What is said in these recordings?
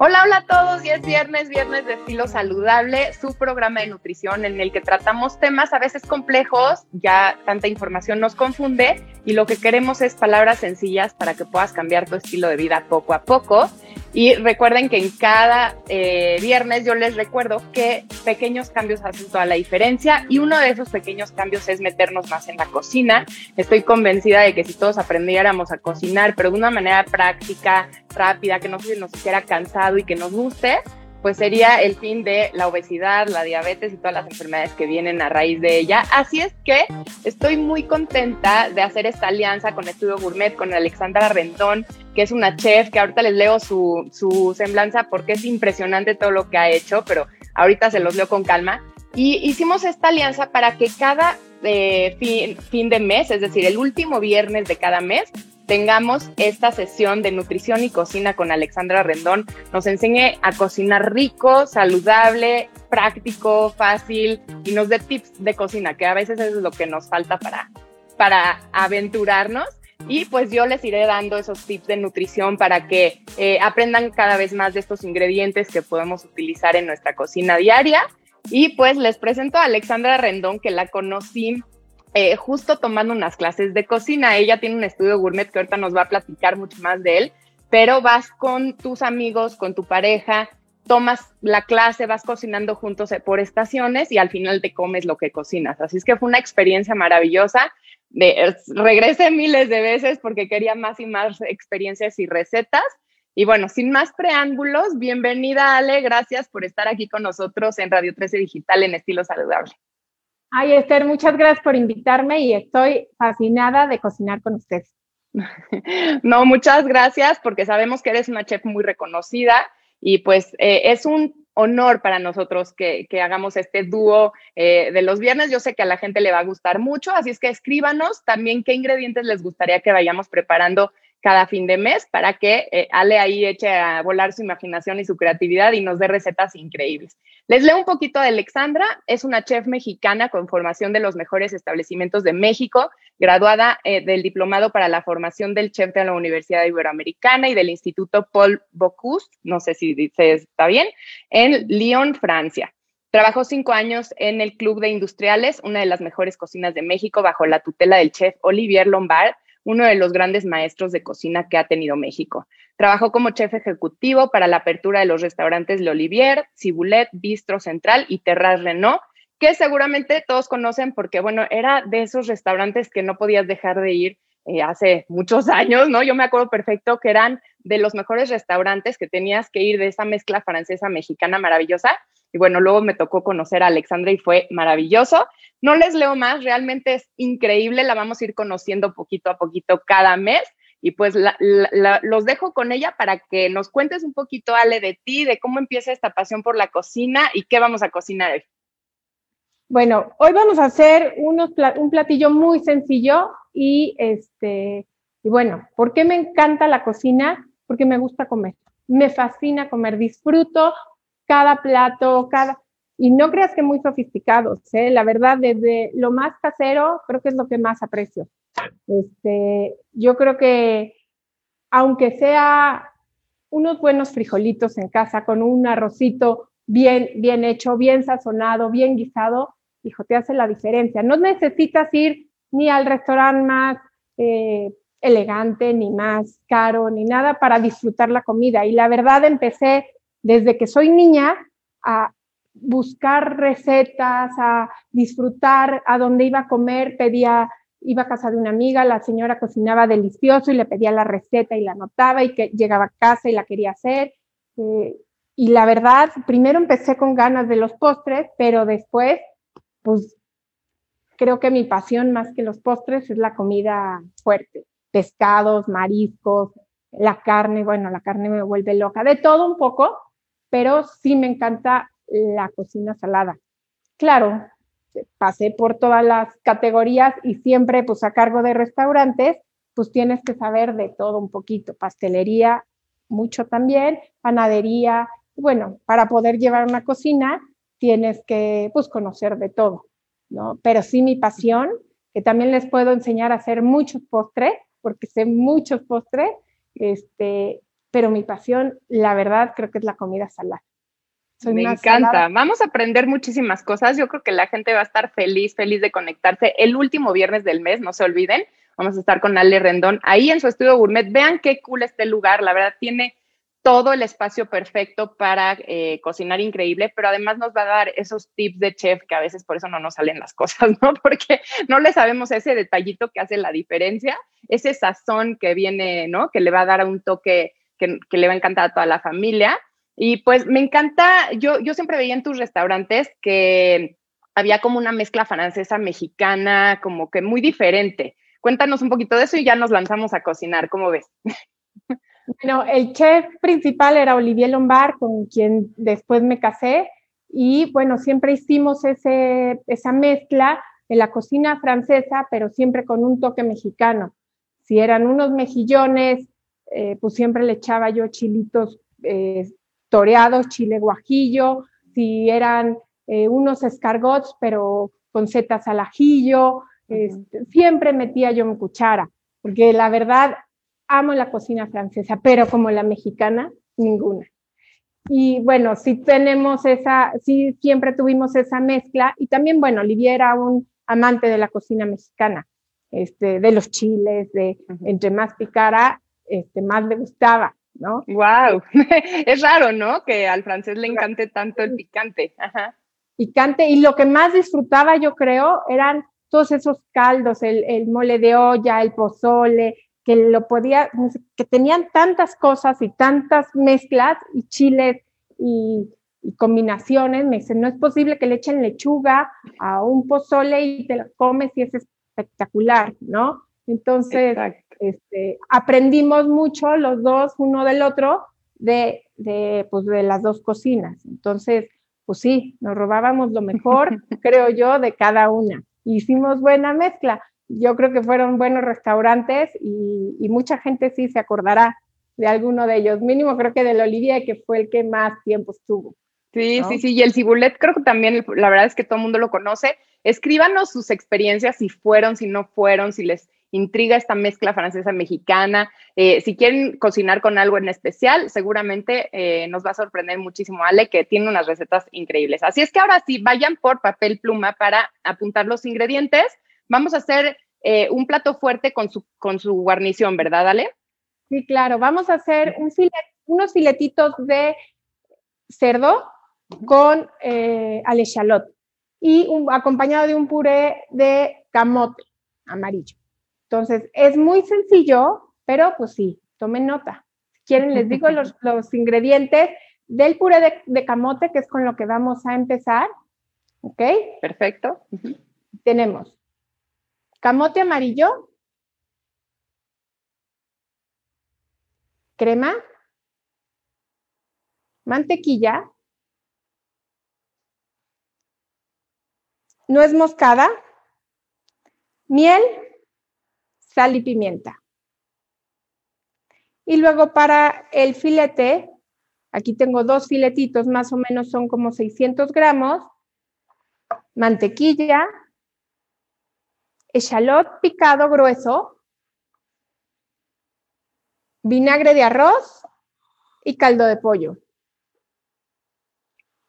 Hola, hola a todos. Y es viernes, viernes de estilo saludable, su programa de nutrición en el que tratamos temas a veces complejos, ya tanta información nos confunde y lo que queremos es palabras sencillas para que puedas cambiar tu estilo de vida poco a poco. Y recuerden que en cada eh, viernes yo les recuerdo que pequeños cambios hacen toda la diferencia y uno de esos pequeños cambios es meternos más en la cocina. Estoy convencida de que si todos aprendiéramos a cocinar, pero de una manera práctica, rápida, que no se nos hiciera cansado y que nos guste, pues sería el fin de la obesidad, la diabetes y todas las enfermedades que vienen a raíz de ella. Así es que estoy muy contenta de hacer esta alianza con Estudio Gourmet, con Alexandra Rendón, que es una chef, que ahorita les leo su, su semblanza porque es impresionante todo lo que ha hecho, pero ahorita se los leo con calma. Y hicimos esta alianza para que cada eh, fin, de mes, es decir, el último viernes de cada mes, tengamos esta sesión de nutrición y cocina con Alexandra Rendón. Nos enseñe a cocinar rico, saludable, práctico, fácil y nos dé tips de cocina, que a veces es lo que nos falta para, para aventurarnos. Y pues yo les iré dando esos tips de nutrición para que eh, aprendan cada vez más de estos ingredientes que podemos utilizar en nuestra cocina diaria. Y pues les presento a Alexandra Rendón, que la conocí eh, justo tomando unas clases de cocina. Ella tiene un estudio gourmet que ahorita nos va a platicar mucho más de él, pero vas con tus amigos, con tu pareja, tomas la clase, vas cocinando juntos eh, por estaciones y al final te comes lo que cocinas. Así es que fue una experiencia maravillosa. De, regresé miles de veces porque quería más y más experiencias y recetas. Y bueno, sin más preámbulos, bienvenida Ale, gracias por estar aquí con nosotros en Radio 13 Digital en Estilo Saludable. Ay, Esther, muchas gracias por invitarme y estoy fascinada de cocinar con ustedes. No, muchas gracias porque sabemos que eres una chef muy reconocida y pues eh, es un honor para nosotros que, hagamos este dúo eh, de los viernes. Yo sé que a la gente le va a gustar mucho, así es que escríbanos también qué ingredientes les gustaría que vayamos preparando cada fin de mes para que eh, Ale ahí eche a volar su imaginación y su creatividad y nos dé recetas increíbles. Les leo un poquito de Alexandra, es una chef mexicana con formación de los mejores establecimientos de México, graduada eh, del diplomado para la formación del chef de la Universidad Iberoamericana y del Instituto Paul Bocuse, no sé si dice está bien, en Lyon, Francia. Trabajó cinco años en el Club de Industriales, una de las mejores cocinas de México, bajo la tutela del chef Olivier Lombard, uno de los grandes maestros de cocina que ha tenido México. Trabajó como chef ejecutivo para la apertura de los restaurantes Le Olivier, Cibulet, Bistro Central y Terras Renault, que seguramente todos conocen porque, bueno, era de esos restaurantes que no podías dejar de ir eh, hace muchos años, ¿no? Yo me acuerdo perfecto que eran de los mejores restaurantes que tenías que ir de esa mezcla francesa-mexicana maravillosa. Y bueno, luego me tocó conocer a Alexandra y fue maravilloso. No les leo más, realmente es increíble, la vamos a ir conociendo poquito a poquito cada mes. Y pues los dejo con ella para que nos cuentes un poquito, Ale, de ti, de cómo empieza esta pasión por la cocina y qué vamos a cocinar hoy. Bueno, hoy vamos a hacer un platillo muy sencillo y este, y bueno, ¿por qué me encanta la cocina? Porque me gusta comer. Me fascina comer, disfruto cada plato, cada y no creas que muy sofisticados, ¿eh? la verdad, desde lo más casero, creo que es lo que más aprecio. Este, yo creo que aunque sea unos buenos frijolitos en casa con un arrocito bien, bien hecho, bien sazonado, bien guisado, hijo, te hace la diferencia. No necesitas ir ni al restaurante más eh, elegante, ni más caro, ni nada para disfrutar la comida. Y la verdad empecé desde que soy niña a buscar recetas, a disfrutar, a donde iba a comer, pedía, iba a casa de una amiga, la señora cocinaba delicioso y le pedía la receta y la anotaba y que llegaba a casa y la quería hacer. Eh, y la verdad, primero empecé con ganas de los postres, pero después pues creo que mi pasión más que los postres es la comida fuerte, pescados, mariscos, la carne, bueno, la carne me vuelve loca, de todo un poco, pero sí me encanta la cocina salada. Claro, pasé por todas las categorías y siempre pues a cargo de restaurantes, pues tienes que saber de todo un poquito, pastelería, mucho también, panadería, Bueno, para poder llevar una cocina tienes que pues conocer de todo, ¿no? Pero sí mi pasión, que también les puedo enseñar a hacer muchos postres, porque sé muchos postres, este, pero mi pasión, la verdad, creo que es la comida salada. Me encanta. Vamos a aprender muchísimas cosas. Yo creo que la gente va a estar feliz, feliz de conectarse. El último viernes del mes, no se olviden. Vamos a estar con Ale Rendón ahí en su estudio gourmet. Vean qué cool este lugar. La verdad, tiene todo el espacio perfecto para eh, cocinar increíble, pero además nos va a dar esos tips de chef que a veces por eso no nos salen las cosas, ¿no? Porque no le sabemos ese detallito que hace la diferencia, ese sazón que viene, ¿no? Que le va a dar un toque que, que le va a encantar a toda la familia. Y pues me encanta, yo, yo siempre veía en tus restaurantes que había como una mezcla francesa mexicana, como que muy diferente. Cuéntanos un poquito de eso y ya nos lanzamos a cocinar, ¿cómo ves? Bueno, el chef principal era Olivier Lombard, con quien después me casé, y bueno, siempre hicimos ese, esa mezcla de la cocina francesa, pero siempre con un toque mexicano. Si eran unos mejillones, eh, pues siempre le echaba yo chilitos eh, toreados, chile guajillo, si eran eh, unos escargots, pero con setas al ajillo, este, siempre metía yo mi cuchara, porque la verdad amo la cocina francesa, pero como la mexicana, ninguna. Y bueno, sí tenemos esa, sí siempre tuvimos esa mezcla, y también, bueno, Olivier era un amante de la cocina mexicana, este, de los chiles, de entre más picara, este, más le gustaba. ¿no? Wow, es raro, ¿no? Que al francés le encante tanto el picante. Ajá. Picante, y lo que más disfrutaba, yo creo, eran todos esos caldos, el, mole de olla, el pozole, que lo podía, que tenían tantas cosas y tantas mezclas y chiles y, combinaciones. Me dicen, no es posible que le echen lechuga a un pozole y te lo comes y es espectacular, ¿no? Entonces, este, aprendimos mucho los dos, uno del otro, de, de, pues, de las dos cocinas. Entonces, pues sí, nos robábamos lo mejor, creo yo, de cada una. Hicimos buena mezcla. Yo creo que fueron buenos restaurantes y, y mucha gente sí se acordará de alguno de ellos. Mínimo creo que del Olivia, que fue el que más tiempo estuvo. Sí, sí, sí. Y el cibulet creo que también, la verdad es que todo el mundo lo conoce. Escríbanos sus experiencias, si fueron, si no fueron, si les intriga esta mezcla francesa-mexicana. Eh, si quieren cocinar con algo en especial, seguramente eh, nos va a sorprender muchísimo Ale, que tiene unas recetas increíbles. Así es que ahora sí, vayan por papel pluma para apuntar los ingredientes. Vamos a hacer eh, un plato fuerte con su, con su guarnición, ¿verdad, Ale? Sí, claro. Vamos a hacer un unos filetitos de cerdo con eh, y acompañado de un puré de camote amarillo. Entonces, es muy sencillo, pero pues sí, tomen nota. Si quieren, les digo los, ingredientes del puré de, camote, que es con lo que vamos a empezar. ¿Ok? Perfecto. Tenemos camote amarillo, crema, mantequilla, nuez moscada, miel. Sal y pimienta. Y luego para el filete, aquí tengo dos filetitos, más o menos son como 600 gramos, mantequilla, echalot picado grueso, vinagre de arroz y caldo de pollo.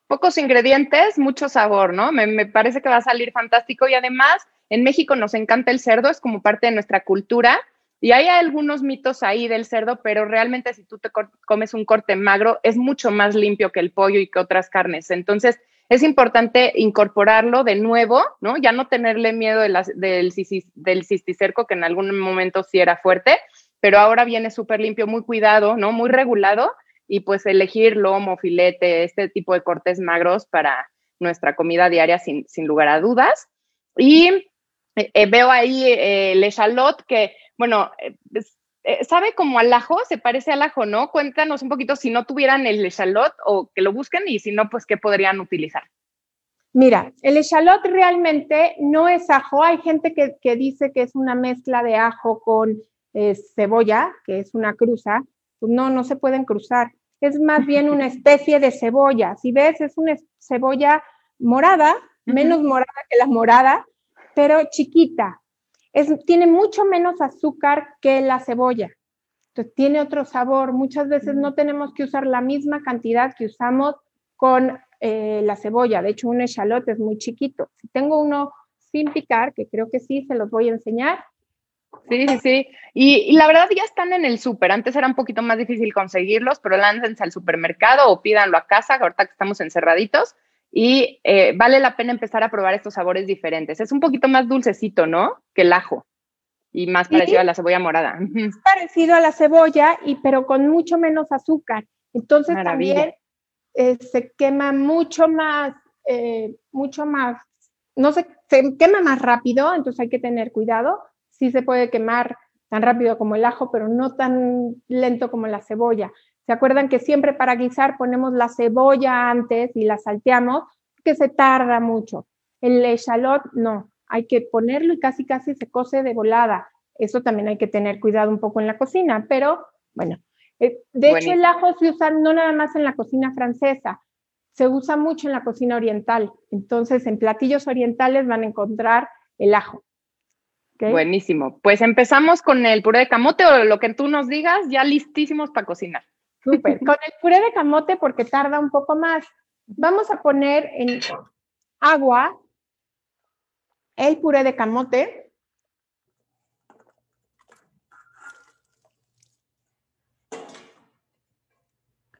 Pocos ingredientes, mucho sabor, ¿no? Me, me parece que va a salir fantástico y además en México nos encanta el cerdo, es como parte de nuestra cultura. Y hay algunos mitos ahí del cerdo, pero realmente si tú te comes un corte magro, es mucho más limpio que el pollo y que otras carnes. Entonces, es importante incorporarlo de nuevo, ¿no? Ya no tenerle miedo del, del cisticerco, que en algún momento sí era fuerte, pero ahora viene súper limpio, muy cuidado, ¿no? Muy regulado, y pues elegir lomo, filete, este tipo de cortes magros para nuestra comida diaria sin, lugar a dudas. Y eh, eh, veo ahí eh, echalot que, bueno, sabe como al ajo, se parece al ajo, ¿no? Cuéntanos un poquito si no tuvieran el echalot o que lo busquen y si no, pues qué podrían utilizar. Mira, el echalot realmente no es ajo. Hay gente que, dice que es una mezcla de ajo con cebolla, que es una cruza. Pues no, no se pueden cruzar. es más bien una especie de cebolla. Si ves, es una cebolla morada, menos morada que la morada, pero chiquita. Es, tiene mucho menos azúcar que la cebolla. Entonces tiene otro sabor. Muchas veces no tenemos que usar la misma cantidad que usamos con eh, la cebolla. De hecho, un echalote es muy chiquito. Si tengo uno sin picar, que creo que sí, se los voy a enseñar. Sí, sí, sí. Y, la verdad ya están en el súper. Antes era un poquito más difícil conseguirlos, pero láncense al supermercado o pídanlo a casa, ahorita que estamos encerraditos. Y eh, vale la pena empezar a probar estos sabores diferentes. Es un poquito más dulcecito, ¿no? Que el ajo. Y más parecido a la cebolla morada. Es parecido a la cebolla, y, pero con mucho menos azúcar. Entonces también eh, se quema mucho más, eh, mucho más, no sé, se quema más rápido, entonces hay que tener cuidado sí se puede quemar tan rápido como el ajo, pero no tan lento como la cebolla. ¿Se acuerdan que siempre para guisar ponemos la cebolla antes y la salteamos? Que se tarda mucho. El echalot no, hay que ponerlo y casi casi se cose de volada. Eso también hay que tener cuidado un poco en la cocina, pero bueno. Eh, de hecho, el ajo se usa no nada más en la cocina francesa, se usa mucho en la cocina oriental. Entonces, en platillos orientales van a encontrar el ajo. Buenísimo. Pues empezamos con el puré de camote o lo que tú nos digas, ya listísimos para cocinar. Súper. Con el puré de camote porque tarda un poco más. Vamos a poner en agua el puré de camote.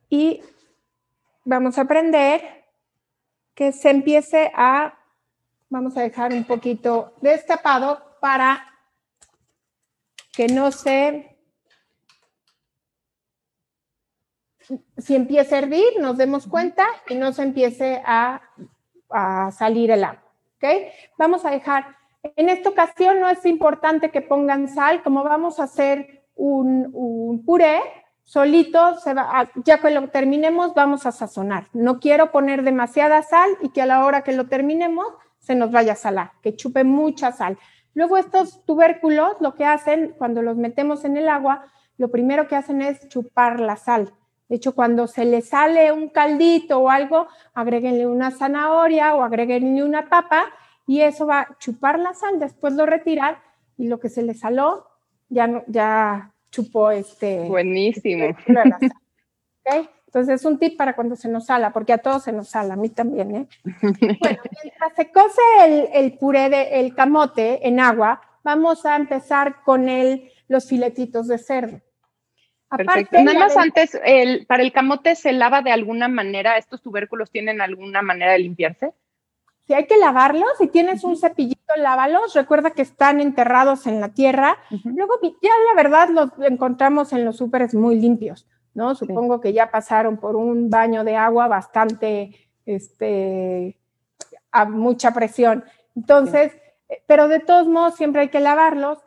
Y vamos a aprender que se empiece a, vamos a dejar un poquito destapado para que no se, si empiece a hervir, nos demos cuenta y no se empiece a, salir el agua. ¿okay? Vamos a dejar, en esta ocasión no es importante que pongan sal, como vamos a hacer un, un puré, solito, se va ya que lo terminemos, vamos a sazonar. No quiero poner demasiada sal y que a la hora que lo terminemos se nos vaya a salar, que chupe mucha sal. Luego estos tubérculos lo que hacen cuando los metemos en el agua, lo primero que hacen es chupar la sal. De hecho, cuando se le sale un caldito o algo, agréguenle una zanahoria o agréguenle una papa y eso va a chupar la sal, después lo retiran y lo que se le saló ya, no, ya chupó este... Buenísimo. Entonces es un tip para cuando se nos sala, porque a todos se nos sala, a mí también, ¿eh? Bueno, mientras se cose el, puré de el camote en agua, vamos a empezar con el, los filetitos de cerdo. Perfecto. Nada más antes, el, para el camote se lava de alguna manera, ¿estos tubérculos tienen alguna manera de limpiarse? Si hay que lavarlos, si tienes un cepillito, lávalos. Recuerda que están enterrados en la tierra. Luego, ya la verdad, los encontramos en los súperes muy limpios. ¿no? Supongo que ya pasaron por un baño de agua bastante, este, a mucha presión. Entonces, eh, pero de todos modos siempre hay que lavarlos.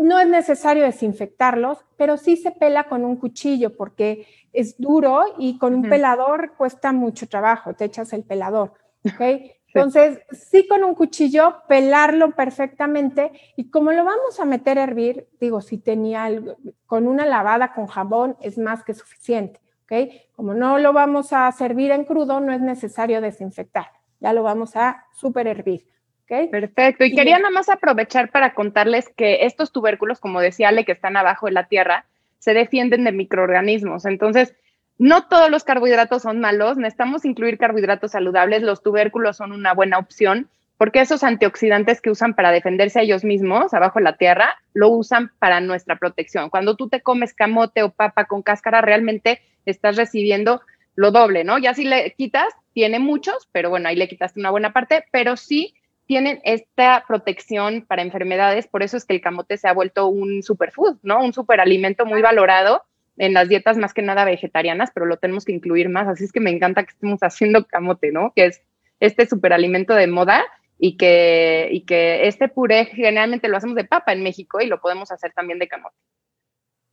No es necesario desinfectarlos, pero sí se pela con un cuchillo porque es duro y con un pelador cuesta mucho trabajo, te echas el pelador, ¿ok? Entonces, sí con un cuchillo, pelarlo perfectamente y como lo vamos a meter a hervir, digo, si tenía algo, con una lavada con jabón es más que suficiente, ¿ok? Como no lo vamos a servir en crudo, no es necesario desinfectar, ya lo vamos a super hervir. ¿Okay? Perfecto. Y, quería nada más aprovechar para contarles que estos tubérculos, como decía Ale, que están abajo de la tierra, se defienden de microorganismos. Entonces, no todos los carbohidratos son malos, necesitamos incluir carbohidratos saludables, los tubérculos son una buena opción porque esos antioxidantes que usan para defenderse a ellos mismos abajo de la tierra, lo usan para nuestra protección. Cuando tú te comes camote o papa con cáscara, realmente estás recibiendo lo doble, ¿no? Ya si le quitas, tiene muchos, pero bueno, ahí le quitaste una buena parte, pero sí tienen esta protección para enfermedades, por eso es que el camote se ha vuelto un superfood, ¿no? Un superalimento muy valorado en las dietas más que nada vegetarianas, pero lo tenemos que incluir más. Así es que me encanta que estemos haciendo camote, ¿no? Que es este superalimento de moda y que, y que este puré generalmente lo hacemos de papa en México y lo podemos hacer también de camote.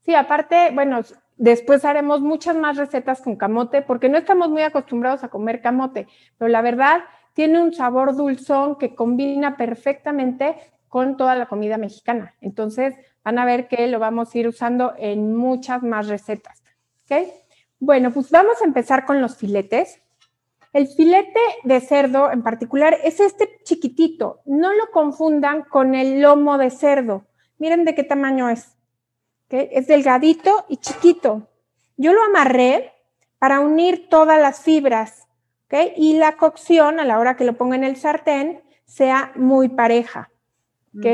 Sí, aparte, bueno, después haremos muchas más recetas con camote porque no estamos muy acostumbrados a comer camote, pero la verdad tiene un sabor dulzón que combina perfectamente con toda la comida mexicana. Entonces, van a ver que lo vamos a ir usando en muchas más recetas. ¿Ok? Bueno, pues vamos a empezar con los filetes. El filete de cerdo en particular es este chiquitito. No lo confundan con el lomo de cerdo. Miren de qué tamaño es. Es delgadito y chiquito. Yo lo amarré para unir todas las fibras. Y la cocción, a la hora que lo ponga en el sartén, sea muy pareja. Mm.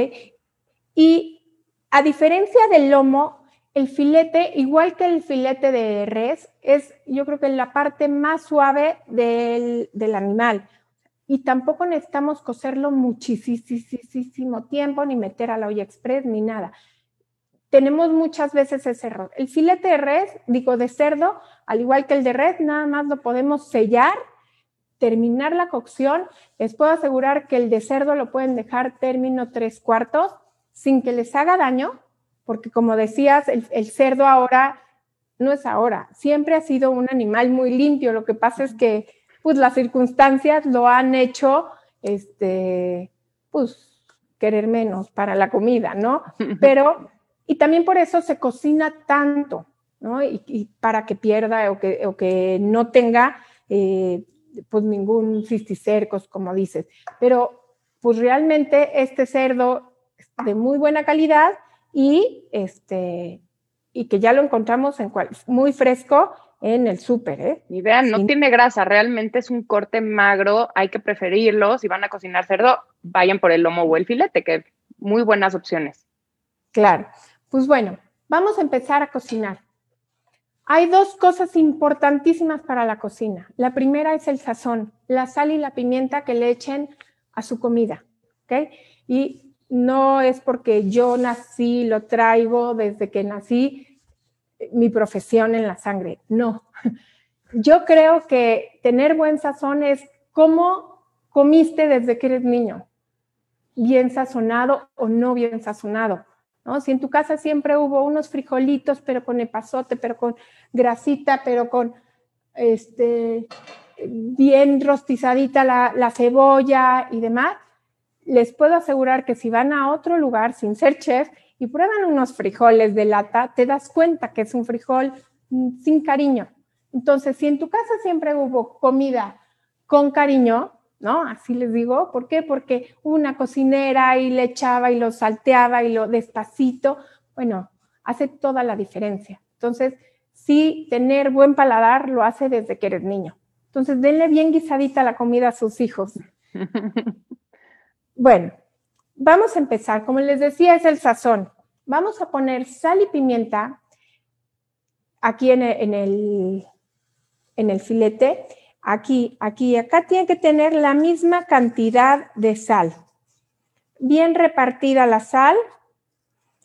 Y a diferencia del lomo, el filete, igual que el filete de res, es yo creo que la parte más suave del, animal. Y tampoco necesitamos cocerlo muchísimo tiempo, ni meter a la olla express, ni nada. Tenemos muchas veces ese error. El filete de res, digo de cerdo, al igual que el de res, nada más lo podemos sellar, terminar la cocción. Les puedo asegurar que el de cerdo lo pueden dejar término tres cuartos sin que les haga daño porque como decías, el, cerdo ahora no es ahora, siempre ha sido un animal muy limpio, lo que pasa es que pues las circunstancias lo han hecho, este, pues querer menos para la comida, ¿no? Pero, y también por eso se cocina tanto, ¿no? Y, para que pierda o que, o que no tenga, eh, pues ningún cisticercos, como dices. Pero, pues realmente este cerdo es de muy buena calidad y, este, y que ya lo encontramos en cual, muy fresco en el súper. ¿eh? Y vean, no tiene grasa, realmente es un corte magro, hay que preferirlo. Si van a cocinar cerdo, vayan por el lomo o el filete, que muy buenas opciones. Claro, pues bueno, vamos a empezar a cocinar. Hay dos cosas importantísimas para la cocina. La primera es el sazón, la sal y la pimienta que le echen a su comida, ¿ok? Y no es porque yo nací, lo traigo desde que nací, mi profesión en la sangre, no. Yo creo que tener buen sazón es cómo comiste desde que eres niño, bien sazonado o no bien sazonado. Si en tu casa siempre hubo unos frijolitos, pero con epazote, pero con grasita, pero con este, bien rostizadita la, la cebolla y demás, les puedo asegurar que si van a otro lugar sin ser chef y prueban unos frijoles de lata, te das cuenta que es un frijol mm, sin cariño. Entonces, si en tu casa siempre hubo comida con cariño, ¿no? Así les digo, ¿por qué? Porque una cocinera y le echaba y lo salteaba y lo despacito, bueno, hace toda la diferencia. Entonces, sí, tener buen paladar lo hace desde que eres niño. Entonces, denle bien guisadita la comida a sus hijos. Bueno, vamos a empezar. Como les decía, es el sazón. Vamos a poner sal y pimienta aquí en el, en el, filete. Aquí, aquí, acá tiene que tener la misma cantidad de sal. Bien repartida la sal.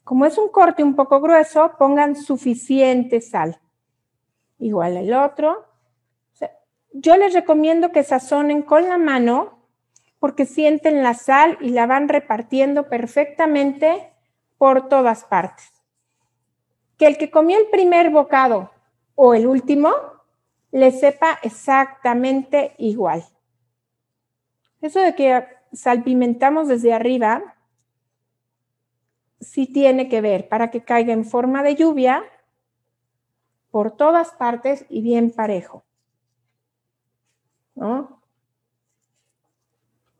Como es un corte un poco grueso, pongan suficiente sal. Igual el otro. Yo les recomiendo que sazonen con la mano porque sienten la sal y la van repartiendo perfectamente por todas partes. Que el que comió el primer bocado o el último le sepa exactamente igual. Eso de que salpimentamos desde arriba sí tiene que ver para que caiga en forma de lluvia por todas partes y bien parejo. ¿No?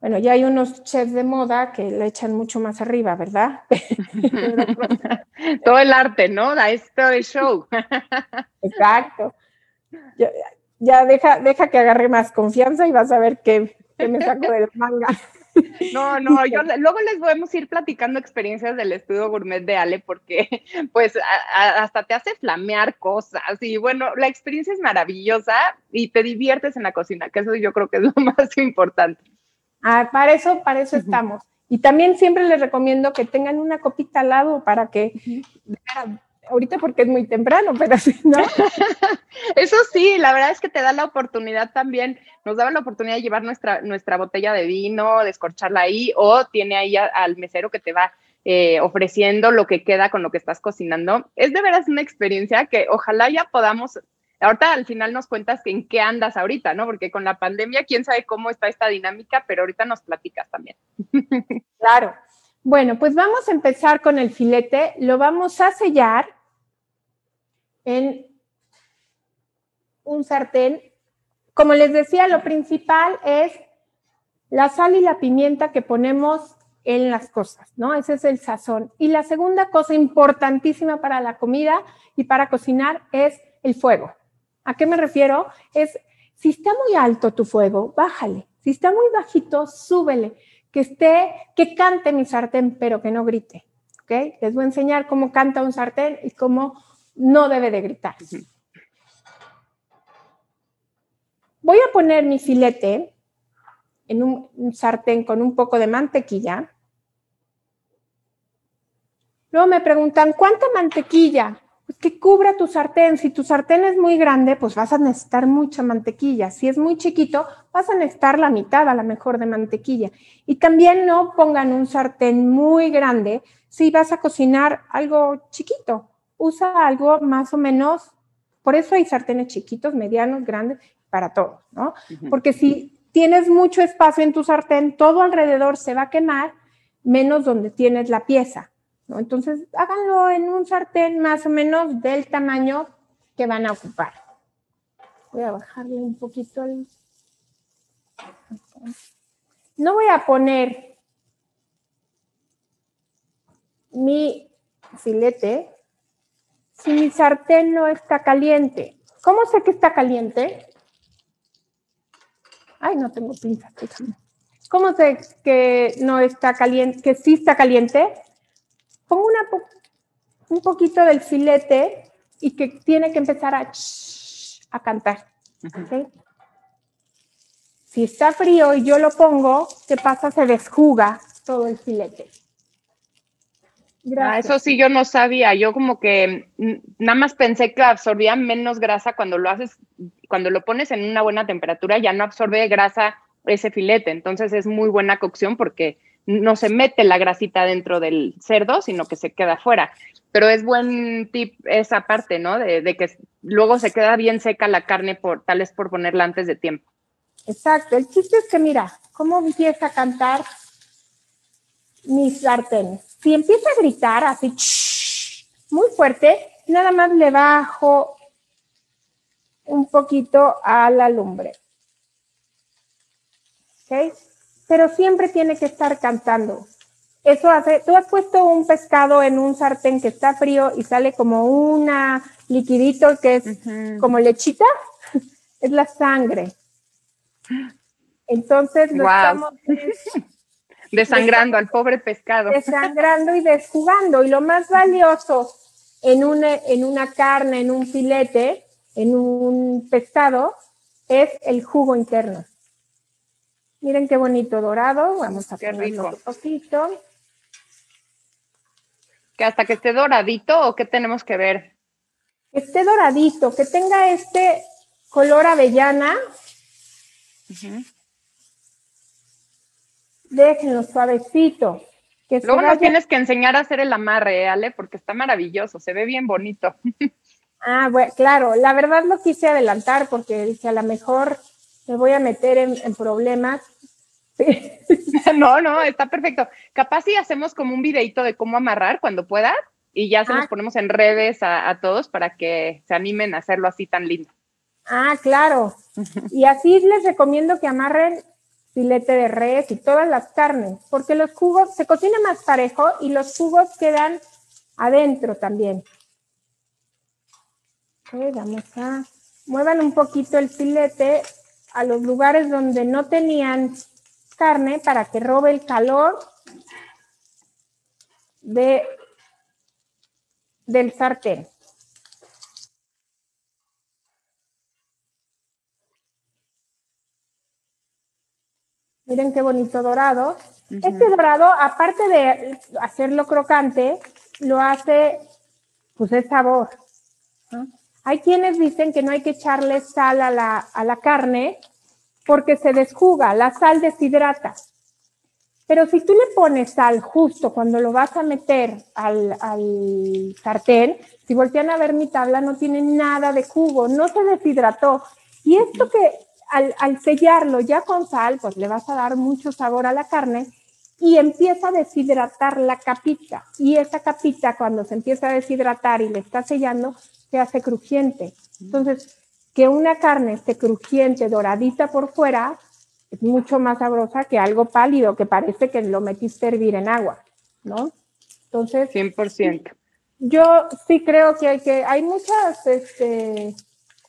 Bueno, ya hay unos chefs de moda que le echan mucho más arriba, ¿verdad? Todo el arte, ¿no? Da esto de show. Exacto. Ya, deja, deja que agarre más confianza y vas a ver qué, me saco del manga. No, no, yo, luego les podemos ir platicando experiencias del estudio gourmet de Ale porque pues hasta te hace flamear cosas y bueno, la experiencia es maravillosa y te diviertes en la cocina, que eso yo creo que es lo más importante. Ah, para eso, para eso estamos. Y también siempre les recomiendo que tengan una copita al lado para que, ahorita porque es muy temprano, pero si no. Eso sí, la verdad es que te da la oportunidad también, nos daba la oportunidad de llevar nuestra, nuestra botella de vino, descorcharla ahí, o tiene ahí al mesero que te va eh, ofreciendo lo que queda con lo que estás cocinando. Es de veras una experiencia que ojalá ya podamos Ahorita al final nos cuentas en qué andas ahorita, ¿no? Porque con la pandemia, quién sabe cómo está esta dinámica, pero ahorita nos platicas también. Claro. Bueno, pues vamos a empezar con el filete. Lo vamos a sellar en un sartén. Como les decía, lo principal es la sal y la pimienta que ponemos en las cosas, ¿no? Ese es el sazón. Y la segunda cosa importantísima para la comida y para cocinar es el fuego. ¿A qué me refiero? Es, si está muy alto tu fuego, bájale. Si está muy bajito, súbele. Que esté, que cante mi sartén, pero que no grite. ¿Ok? Les voy a enseñar cómo canta un sartén y cómo no debe de gritar. Voy a poner mi filete en un, sartén con un poco de mantequilla. Luego me preguntan, ¿cuánta mantequilla? Pues que cubra tu sartén. Si tu sartén es muy grande, pues vas a necesitar mucha mantequilla. Si es muy chiquito, vas a necesitar la mitad a lo mejor de mantequilla. Y también no pongan un sartén muy grande si vas a cocinar algo chiquito. Usa algo más o menos, por eso hay sartenes chiquitos, medianos, grandes, para todos, ¿no? Porque si tienes mucho espacio en tu sartén, todo alrededor se va a quemar, menos donde tienes la pieza. ¿no? Entonces, háganlo en un sartén más o menos del tamaño que van a ocupar. Voy a bajarle un poquito el... No voy a poner mi filete si mi sartén no está caliente. ¿Cómo sé que está caliente? Ay, no tengo pinzas. ¿Cómo sé que no está caliente, que sí está caliente? Pongo una un poquito del filete y que tiene que empezar a, a cantar. Si está frío y yo lo pongo, ¿qué pasa? Se desjuga todo el filete. Ah, eso sí, yo no sabía. Yo como que nada más pensé que absorbía menos grasa cuando lo haces, cuando lo pones en una buena temperatura, ya no absorbe grasa ese filete. Entonces es muy buena cocción porque no se mete la grasita dentro del cerdo, sino que se queda fuera. Pero es buen tip esa parte, ¿no? De, de que luego se queda bien seca la carne por tal vez por ponerla antes de tiempo. Exacto. El chiste es que mira, cómo empieza a cantar mis sartenes. Si empieza a gritar así muy fuerte, nada más le bajo un poquito a la lumbre. ¿Ok? Pero siempre tiene que estar cantando. Eso hace, tú has puesto un pescado en un sartén que está frío y sale como una liquidito que es como lechita, es la sangre. Entonces lo estamos Desangrando al pobre pescado. Desangrando y desjugando. Y lo más valioso en una, en una carne, en un filete, en un pescado, es el jugo interno. Miren qué bonito dorado. Vamos a ponerlo un poquito. ¿Que hasta que esté doradito o qué tenemos que ver? Que esté doradito, que tenga este color avellana. Déjenlo suavecito. Que Luego nos tienes que enseñar a hacer el amarre, ¿eh, Ale, porque está maravilloso, se ve bien bonito. Ah, bueno, claro, la verdad lo quise adelantar porque dije, a lo mejor me voy a meter en, problemas. no, no, está perfecto. Capaz si hacemos como un videito de cómo amarrar cuando pueda y ya se los ah. ponemos en redes a, a todos para que se animen a hacerlo así tan lindo. Ah, claro. Y así les recomiendo que amarren filete de res y todas las carnes, porque los jugos se cocina más parejo y los jugos quedan adentro también. vamos a muevan un poquito el filete a los lugares donde no tenían carne para que robe el calor de, del sartén. Miren qué bonito dorado. Este dorado, aparte de hacerlo crocante, lo hace, pues es sabor. Hay quienes dicen que no hay que echarle sal a la, a la carne porque se desjuga, la sal deshidrata. Pero si tú le pones sal justo cuando lo vas a meter al, al, sartén, si voltean a ver mi tabla, no tiene nada de jugo, no se deshidrató. Y esto que al, sellarlo ya con sal, pues le vas a dar mucho sabor a la carne y empieza a deshidratar la capita. Y esa capita, cuando se empieza a deshidratar y le está sellando, se hace crujiente. Entonces, que una carne esté crujiente, doradita por fuera, es mucho más sabrosa que algo pálido que parece que lo metiste a hervir en agua, ¿no? Entonces, 100%. Yo sí creo que hay, que, hay muchas este,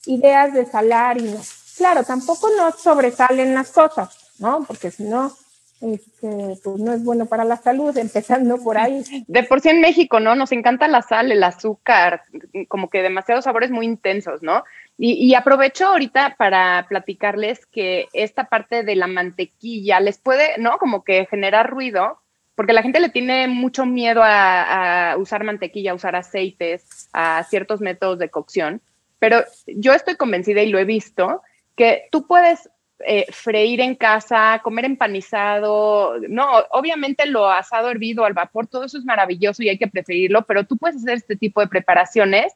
ideas de salar y no. Claro, tampoco no sobresalen las cosas, ¿no? Porque si no, este, pues no es bueno para la salud, empezando por ahí. De por sí en México, ¿no? Nos encanta la sal, el azúcar, como que demasiados sabores muy intensos, ¿no? Y, aprovecho ahorita para platicarles que esta parte de la mantequilla les puede, ¿no? Como que generar ruido, porque la gente le tiene mucho miedo a, a usar mantequilla, a usar aceites, a ciertos métodos de cocción, pero yo estoy convencida y lo he visto, que tú puedes eh, freír en casa, comer empanizado, no, obviamente lo asado, hervido, al vapor, todo eso es maravilloso y hay que preferirlo, pero tú puedes hacer este tipo de preparaciones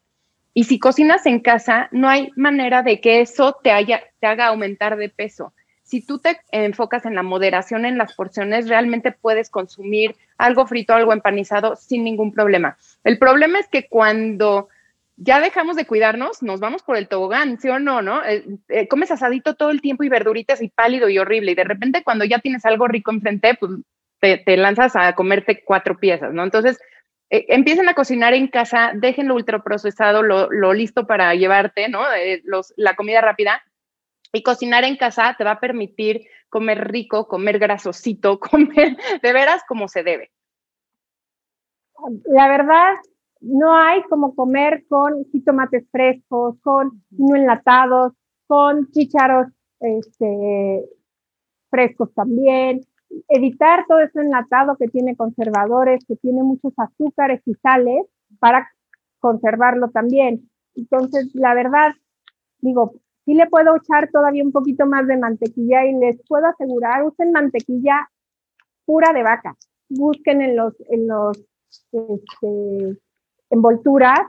y si cocinas en casa, no hay manera de que eso te, haya, te haga aumentar de peso. Si tú te enfocas en la moderación en las porciones, realmente puedes consumir algo frito, algo empanizado sin ningún problema. El problema es que cuando ya dejamos de cuidarnos, nos vamos por el tobogán, ¿sí o no? ¿no? Eh, eh, comes asadito todo el tiempo y verduritas y pálido y horrible. Y de repente cuando ya tienes algo rico enfrente, pues te, lanzas a comerte cuatro piezas, ¿no? Entonces, eh, empiecen a cocinar en casa, dejen lo ultraprocesado, lo, lo listo para llevarte, ¿no? Los, la comida rápida. Y cocinar en casa te va a permitir comer rico, comer grasosito, comer de veras como se debe. La verdad, no hay como comer con jitomates frescos, con no enlatados, con chícharos este, frescos también. Evitar todo ese enlatado que tiene conservadores, que tiene muchos azúcares y sales para conservarlo también. Entonces, la verdad, digo, sí le puedo echar todavía un poquito más de mantequilla y les puedo asegurar, usen mantequilla pura de vaca. Busquen en los, en los este, envolturas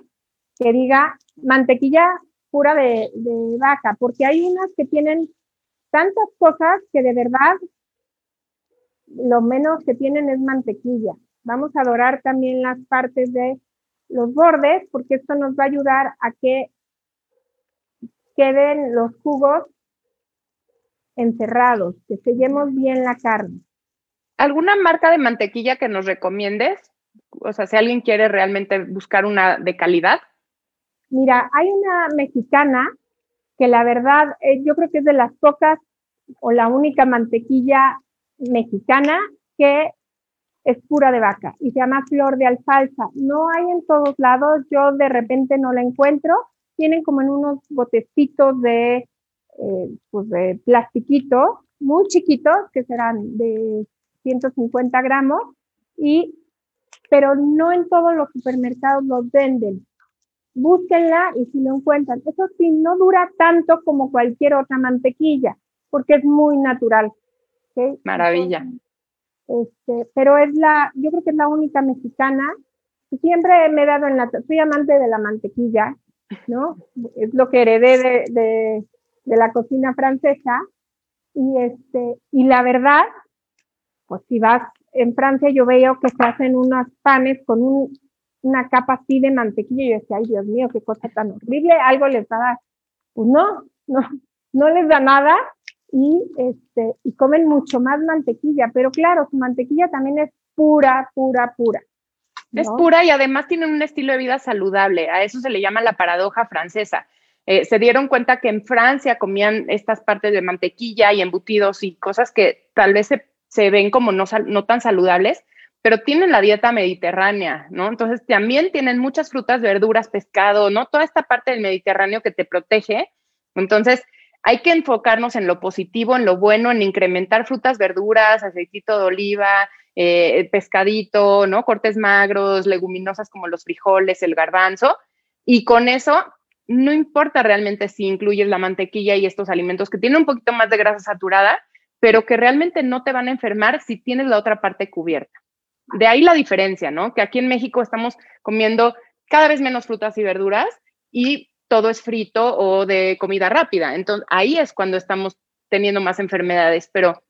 que diga mantequilla pura de, vaca, porque hay unas que tienen tantas cosas que de verdad lo menos que tienen es mantequilla. Vamos a dorar también las partes de los bordes, porque esto nos va a ayudar a que queden los jugos encerrados, que sellemos bien la carne. ¿Alguna marca de mantequilla que nos recomiendes? O sea, si alguien quiere realmente buscar una de calidad? Mira, hay una mexicana que la verdad eh, yo creo que es de las pocas o la única mantequilla mexicana que es pura de vaca y se llama flor de alfalfa. No hay en todos lados, yo de repente no la encuentro. Tienen como en unos botecitos de, eh, pues de plastiquito, muy chiquitos, que serán de 150 gramos, y pero no en todos los supermercados los venden. Búsquenla y si lo encuentran. Eso sí, no dura tanto como cualquier otra mantequilla, porque es muy natural. Maravilla. Este, pero es la, yo creo que es la única mexicana. Siempre me he dado en la, soy amante de la mantequilla, ¿no? Es lo que heredé de, de, de la cocina francesa. Y este, y la verdad, pues si vas en Francia yo veo que se hacen unos panes con una capa así de mantequilla y yo decía, ay Dios mío, qué cosa tan horrible, algo les va a dar. Pues no, no, no les da nada y, este, y comen mucho más mantequilla, pero claro, su mantequilla también es pura, pura, pura. Es pura y además tienen un estilo de vida saludable. A eso se le llama la paradoja francesa. Eh, se dieron cuenta que en Francia comían estas partes de mantequilla y embutidos y cosas que tal vez se se ven como no, tan saludables, pero tienen la dieta mediterránea, ¿no? Entonces también tienen muchas frutas, verduras, pescado, ¿no? Toda esta parte del Mediterráneo que te protege. Entonces hay que enfocarnos en lo positivo, en lo bueno, en incrementar frutas, verduras, aceitito de oliva, eh, pescadito, ¿no? Cortes magros, leguminosas como los frijoles, el garbanzo. Y con eso, no importa realmente si incluyes la mantequilla y estos alimentos que tienen un poquito más de grasa saturada, pero que realmente no te van a enfermar si tienes la otra parte cubierta. De ahí la diferencia, ¿no? Que aquí en México estamos comiendo cada vez menos frutas y verduras y todo es frito o de comida rápida. Entonces, ahí es cuando estamos teniendo más enfermedades, pero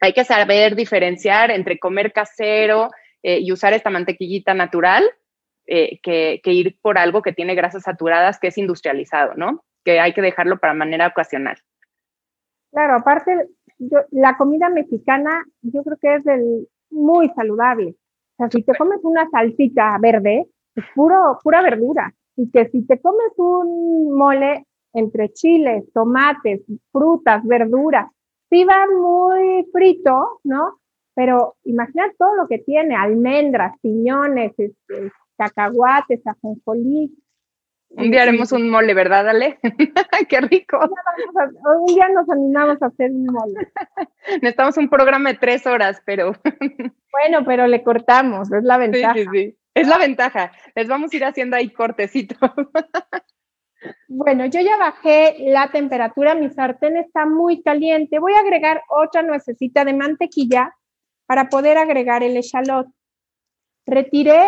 hay que saber diferenciar entre comer casero eh, y usar esta mantequillita natural eh, que, que, ir por algo que tiene grasas saturadas, que es industrializado, ¿no? que hay que dejarlo para manera ocasional. Claro, aparte, la comida mexicana yo creo que es del, muy saludable. O sea, si te comes una salsita verde, es puro, pura verdura. Y que si te comes un mole entre chiles, tomates, frutas, verduras, sí va muy frito, ¿no? Pero imagina todo lo que tiene, almendras, piñones, este, cacahuates, ajonjolí. Un día haremos un mole, ¿verdad, Ale? ¡Qué rico! Un día nos animamos a hacer un mole. Necesitamos un programa de tres horas, pero... bueno, pero le cortamos, es la ventaja. Sí, sí, sí. Es la ventaja. Les vamos a ir haciendo ahí cortecitos. Bueno, yo ya bajé la temperatura, mi sartén está muy caliente. Voy a agregar otra nuececita de mantequilla para poder agregar el echalot. Retiré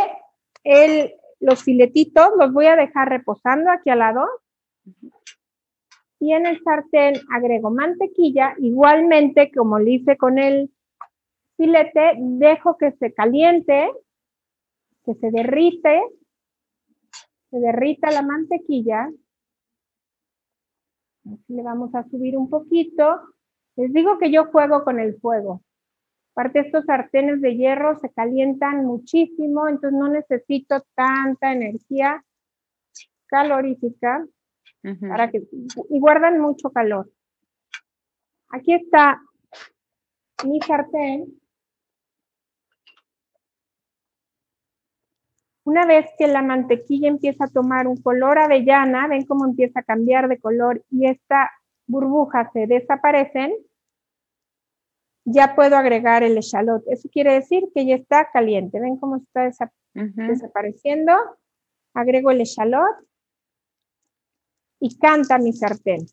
el, los filetitos, los voy a dejar reposando aquí al lado. Y en el sartén agrego mantequilla, igualmente como lo hice con el filete, dejo que se caliente, que se derrite, se derrita la mantequilla. le vamos a subir un poquito. Les digo que yo juego con el fuego. Aparte, estos sartenes de hierro se calientan muchísimo, entonces no necesito tanta energía calorífica para que y guardan mucho calor. Aquí está mi sartén. Una vez que la mantequilla empieza a tomar un color avellana, ven cómo empieza a cambiar de color y esta burbuja se desaparecen, ya puedo agregar el echalot. Eso quiere decir que ya está caliente. ¿Ven cómo está desapareciendo? Agrego el echalot y canta mi sartén.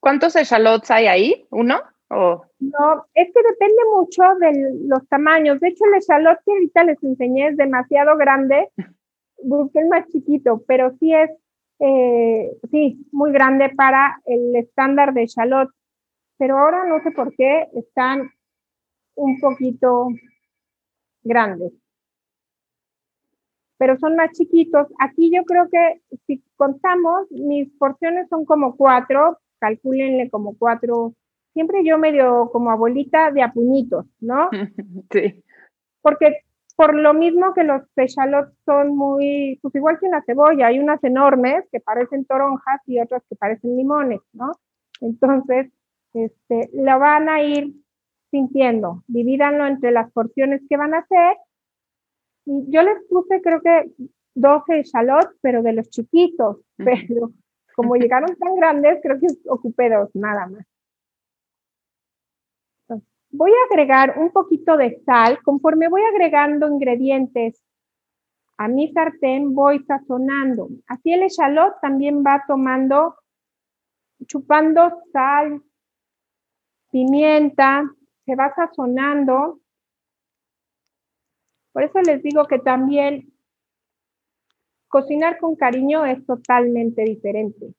¿Cuántos echalots hay ahí? ¿Uno? No, es que depende mucho de los tamaños. De hecho, el echalot que ahorita les enseñé es demasiado grande. Busqué el más chiquito, pero sí es, eh, sí, muy grande para el estándar de echalot. Pero ahora no sé por qué están un poquito grandes. Pero son más chiquitos. Aquí yo creo que si contamos, mis porciones son como cuatro, calcúlenle como cuatro, siempre yo medio como abuelita de apuñitos, ¿no? Sí. Porque por lo mismo que los echalots son muy, pues igual que la cebolla, hay unas enormes que parecen toronjas y otras que parecen limones, ¿no? Entonces, este, la van a ir sintiendo. Divídanlo entre las porciones que van a hacer. Yo les puse, creo que 12 shallots, pero de los chiquitos. Pero como llegaron tan grandes, creo que ocupé dos, nada más. voy a agregar un poquito de sal. Conforme voy agregando ingredientes a mi sartén, voy sazonando. Así el echalot también va tomando, chupando sal, pimienta, se va sazonando. Por eso les digo que también cocinar con cariño es totalmente diferente.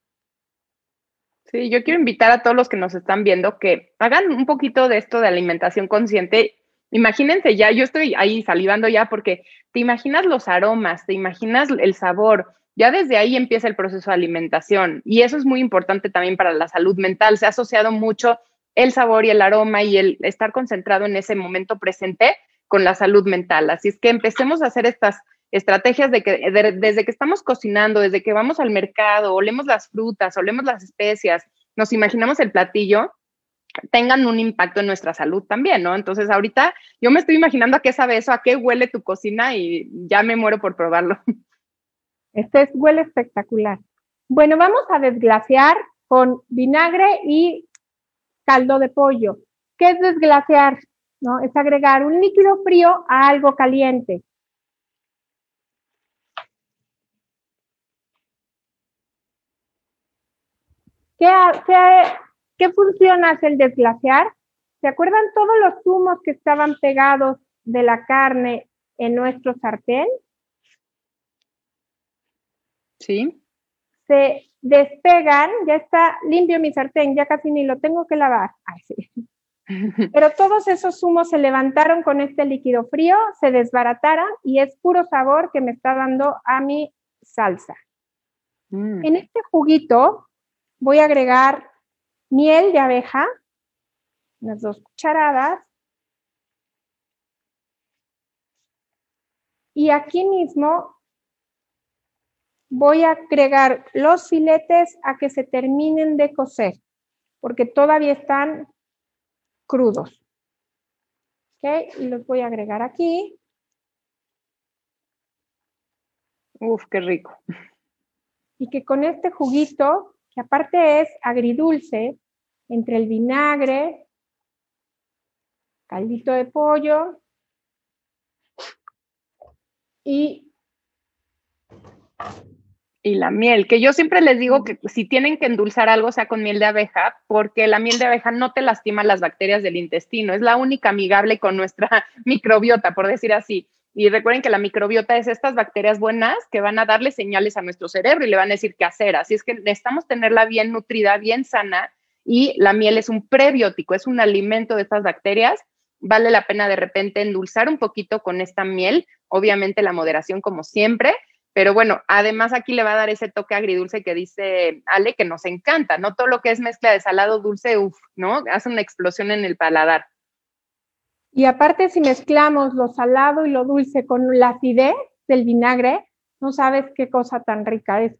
Sí, yo quiero invitar a todos los que nos están viendo que hagan un poquito de esto de alimentación consciente. Imagínense ya, yo estoy ahí salivando ya porque te imaginas los aromas, te imaginas el sabor, ya desde ahí empieza el proceso de alimentación y eso es muy importante también para la salud mental. Se ha asociado mucho el sabor y el aroma y el estar concentrado en ese momento presente con la salud mental. Así es que empecemos a hacer estas estrategias de que desde que estamos cocinando, desde que vamos al mercado, olemos las frutas, olemos las especias, nos imaginamos el platillo, tengan un impacto en nuestra salud también, ¿no? Entonces, ahorita yo me estoy imaginando a qué sabe eso, a qué huele tu cocina y ya me muero por probarlo. Este huele espectacular. Bueno, vamos a desglaciar con vinagre y caldo de pollo. ¿Qué es desglaciar? ¿No? Es agregar un líquido frío a algo caliente. ¿Qué, qué, qué función hace el desglaciar? ¿Se acuerdan todos los zumos que estaban pegados de la carne en nuestro sartén? Sí. Se despegan, ya está limpio mi sartén, ya casi ni lo tengo que lavar. Pero todos esos zumos se levantaron con este líquido frío, se desbarataron y es puro sabor que me está dando a mi salsa. Mm. En este juguito voy a agregar miel de abeja, unas dos cucharadas. Y aquí mismo voy a agregar los filetes a que se terminen de cocer, porque todavía están crudos. ¿Ok? Y los voy a agregar aquí. Uf, qué rico. Y que con este juguito, que aparte es agridulce, entre el vinagre, caldito de pollo y y la miel, que yo siempre les digo que si tienen que endulzar algo sea con miel de abeja, porque la miel de abeja no te lastima las bacterias del intestino, es la única amigable con nuestra microbiota, por decir así. Y recuerden que la microbiota es estas bacterias buenas que van a darle señales a nuestro cerebro y le van a decir qué hacer. Así es que necesitamos tenerla bien nutrida, bien sana. Y la miel es un prebiótico, es un alimento de estas bacterias. Vale la pena de repente endulzar un poquito con esta miel. Obviamente la moderación como siempre. Pero bueno, además aquí le va a dar ese toque agridulce que dice Ale, que nos encanta, ¿no? Todo lo que es mezcla de salado dulce, uff, ¿no? Hace una explosión en el paladar. Y aparte, si mezclamos lo salado y lo dulce con la acidez del vinagre, no sabes qué cosa tan rica es.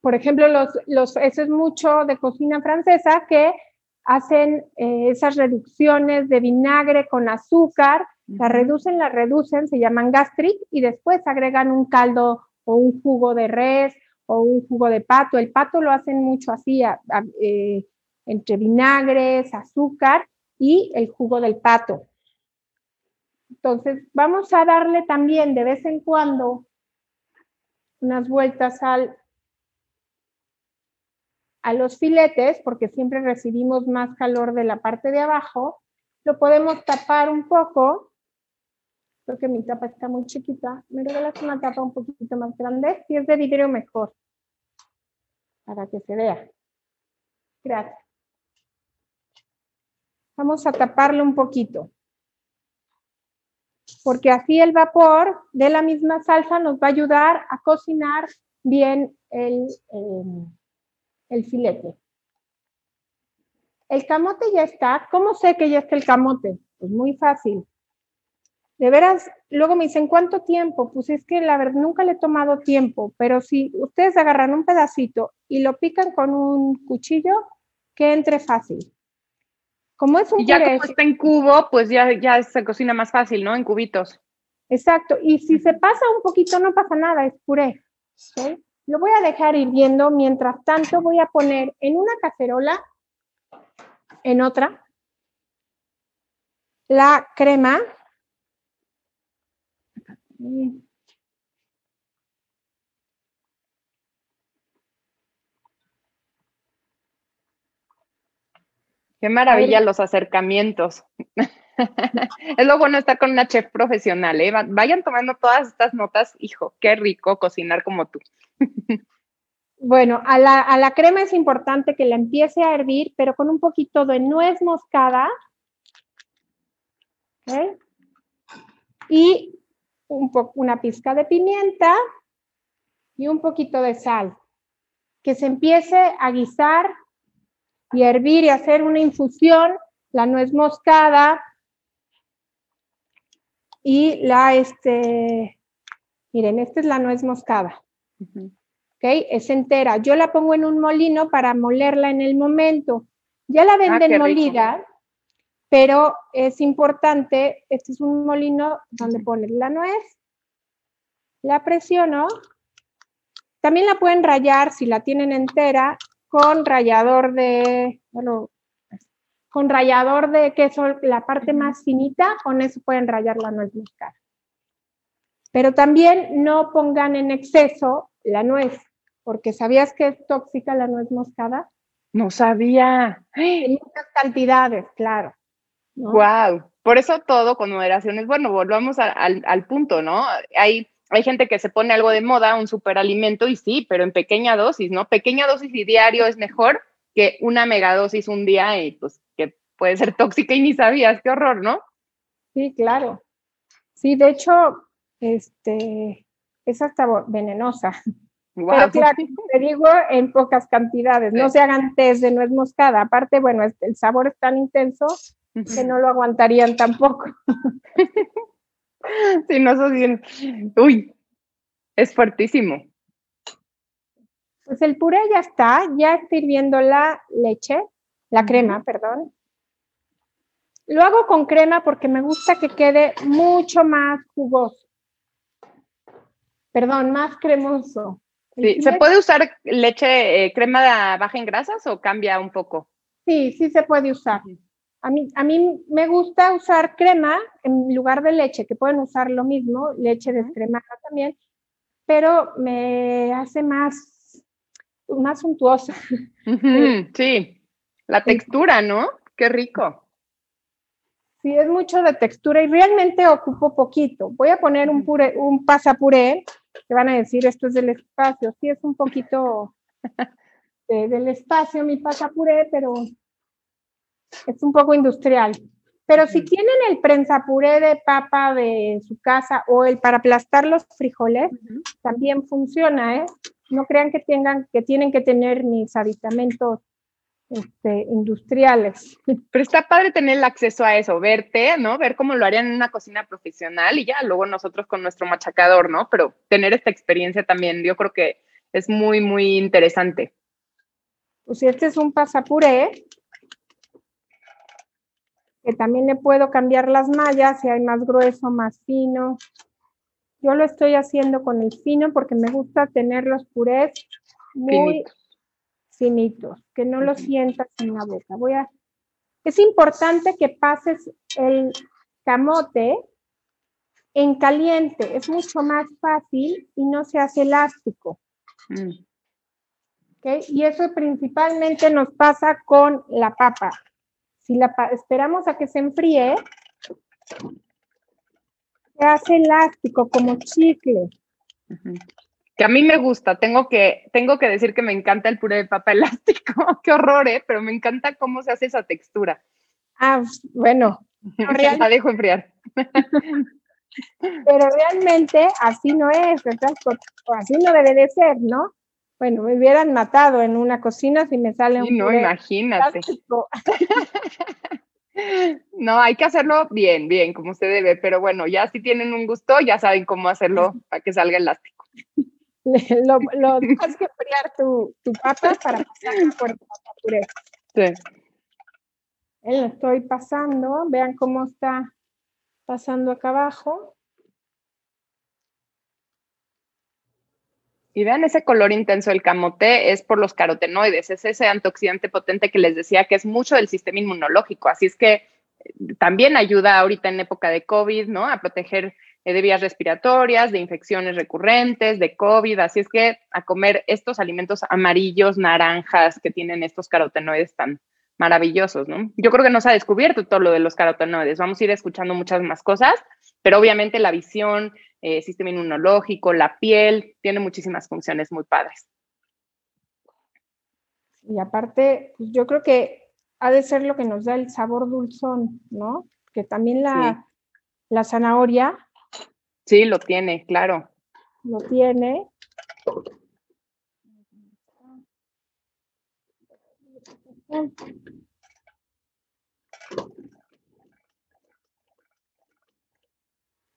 Por ejemplo, los, los, eso es mucho de cocina francesa que hacen eh, esas reducciones de vinagre con azúcar, la reducen, la reducen, se llaman gastric y después agregan un caldo o un jugo de res o un jugo de pato. El pato lo hacen mucho así, eh, entre vinagres, azúcar y el jugo del pato. Entonces, vamos a darle también de vez en cuando unas vueltas al, a los filetes, porque siempre recibimos más calor de la parte de abajo. Lo podemos tapar un poco. Creo que mi tapa está muy chiquita. Me regalas una tapa un poquito más grande. Si es de vidrio, mejor. Para que se vea. Gracias. Vamos a taparlo un poquito. Porque así el vapor de la misma salsa nos va a ayudar a cocinar bien el, em, el filete. El camote ya está. ¿Cómo sé que ya está el camote? Pues muy fácil. De veras, luego me dicen, ¿cuánto tiempo? Pues es que la verdad nunca le he tomado tiempo, pero si ustedes agarran un pedacito y lo pican con un cuchillo, que entre fácil. Como es un y ya como está en cubo, pues ya, ya se cocina más fácil, ¿no? En cubitos. Exacto. Y si se pasa un poquito, no pasa nada, es puré. Lo voy a dejar hirviendo. Mientras tanto, voy a poner en una cacerola, en otra, la crema. Qué maravilla los acercamientos. es lo bueno estar con una chef profesional, ¿eh? Vayan tomando todas estas notas, hijo, qué rico cocinar como tú. bueno, a la, crema es importante que la empiece a hervir, pero con un poquito de nuez moscada. Y un una pizca de pimienta y un poquito de sal. Que se empiece a guisar y hervir y hacer una infusión, la nuez moscada y la, este, miren, esta es la nuez moscada. ¿Ok? Es entera. Yo la pongo en un molino para molerla en el momento. Ya la ah, venden molida, pero es importante, este es un molino donde pones la nuez, la presiono, también la pueden rayar si la tienen entera con rallador de, bueno, con rallador de queso, la parte más finita, con eso pueden rayar la nuez moscada. Pero también no pongan en exceso la nuez, porque ¿sabías que es tóxica la nuez moscada? No sabía. En muchas cantidades, claro. Wow. Por eso todo con moderación es bueno. Volvamos al, al punto, ¿no? Hay hay gente que se pone algo de moda, un superalimento, y sí, pero en pequeña dosis, ¿no? Pequeña dosis y diario es mejor que una megadosis un día y pues que puede ser tóxica y ni sabías, qué horror, ¿no? Sí, claro. Sí, de hecho, este, es hasta venenosa. Pero claro, te digo en pocas cantidades, no se hagan test de nuez moscada. Aparte, bueno, el sabor es tan intenso que no lo aguantarían tampoco. Sí, no, eso bien. Uy, es fuertísimo. Pues el puré ya está, ya está hirviendo la leche, la crema, perdón. Lo hago con crema porque me gusta que quede mucho más jugoso. Perdón, más cremoso. Sí, ¿Se puede usar leche, eh, crema baja en grasas o cambia un poco? Sí, sí se puede usar. A mí, a mí me gusta usar crema en lugar de leche, que pueden usar lo mismo, leche descremada también, pero me hace más, más suntuosa. Sí, la textura, ¿no? Qué rico. Sí, es mucho de textura y realmente ocupo poquito. Voy a poner un, puré, un pasapuré, que van a decir esto es del espacio. Sí, es un poquito del espacio mi pasapuré, pero es un poco industrial. Pero si tienen el prensapuré de papa de su casa o el para aplastar los frijoles, también funciona, ¿eh? No crean que tengan que tienen que tener mis aditamentos este, industriales. Pero está padre tener el acceso a eso, verte, ¿no? Ver cómo lo harían en una cocina profesional y ya luego nosotros con nuestro machacador, ¿no? Pero tener esta experiencia también, yo creo que es muy, muy interesante. Pues si este es un pasapuré, que también le puedo cambiar las mallas si hay más grueso, más fino. Yo lo estoy haciendo con el fino porque me gusta tener los purés muy finitos, que no los sientas en la boca. Voy a es importante que pases el camote en caliente, es mucho más fácil y no se hace elástico. Mm. Y eso principalmente nos pasa con la papa. Si la esperamos a que se enfríe, se hace elástico como chicle. Que a mí me gusta, tengo que, tengo que decir que me encanta el puré de papa elástico, qué horror, ¿eh? pero me encanta cómo se hace esa textura. Ah, bueno. la dejo enfriar. pero realmente así no es, así no debe de ser, ¿no? Bueno, me hubieran matado en una cocina si me sale un. no, imagínate. no, hay que hacerlo bien, bien, como se debe, pero bueno, ya si tienen un gusto, ya saben cómo hacerlo para que salga elástico. lo, lo dejas que enfriar tu, tu papa para pasar por puré. Sí. Lo estoy pasando, vean cómo está pasando acá abajo. Y vean ese color intenso del camote, es por los carotenoides, es ese antioxidante potente que les decía que es mucho del sistema inmunológico. Así es que eh, también ayuda ahorita en época de COVID, ¿no? A proteger eh, de vías respiratorias, de infecciones recurrentes, de COVID. Así es que a comer estos alimentos amarillos, naranjas que tienen estos carotenoides tan maravillosos, ¿no? Yo creo que no se ha descubierto todo lo de los carotenoides. Vamos a ir escuchando muchas más cosas, pero obviamente la visión, eh, sistema inmunológico, la piel, tiene muchísimas funciones muy padres. Y aparte, pues, yo creo que ha de ser lo que nos da el sabor dulzón, ¿no? Que también la, la zanahoria. Sí, lo tiene, claro. Lo tiene.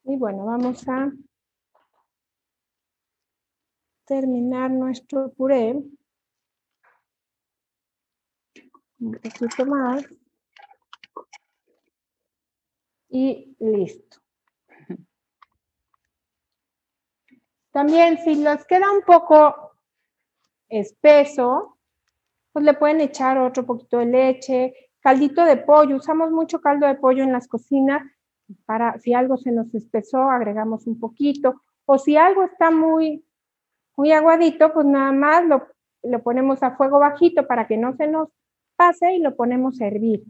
Y bueno, vamos a terminar nuestro puré. Un poquito más. Y listo. También si les queda un poco espeso, pues le pueden echar otro poquito de leche, caldito de pollo. Usamos mucho caldo de pollo en las cocinas para si algo se nos espesó, agregamos un poquito, o si algo está muy, muy aguadito, pues nada más lo, lo ponemos a fuego bajito para que no se nos pase y lo ponemos a hervir.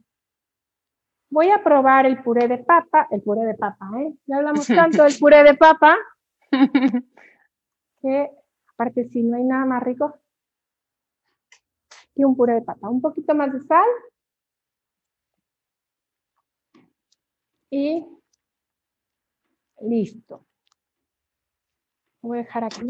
Voy a probar el puré de papa, el puré de papa, ¿eh? Ya hablamos tanto del puré de papa, que aparte si no hay nada más rico, y un puré de papa, un poquito más de sal y listo. Voy a dejar aquí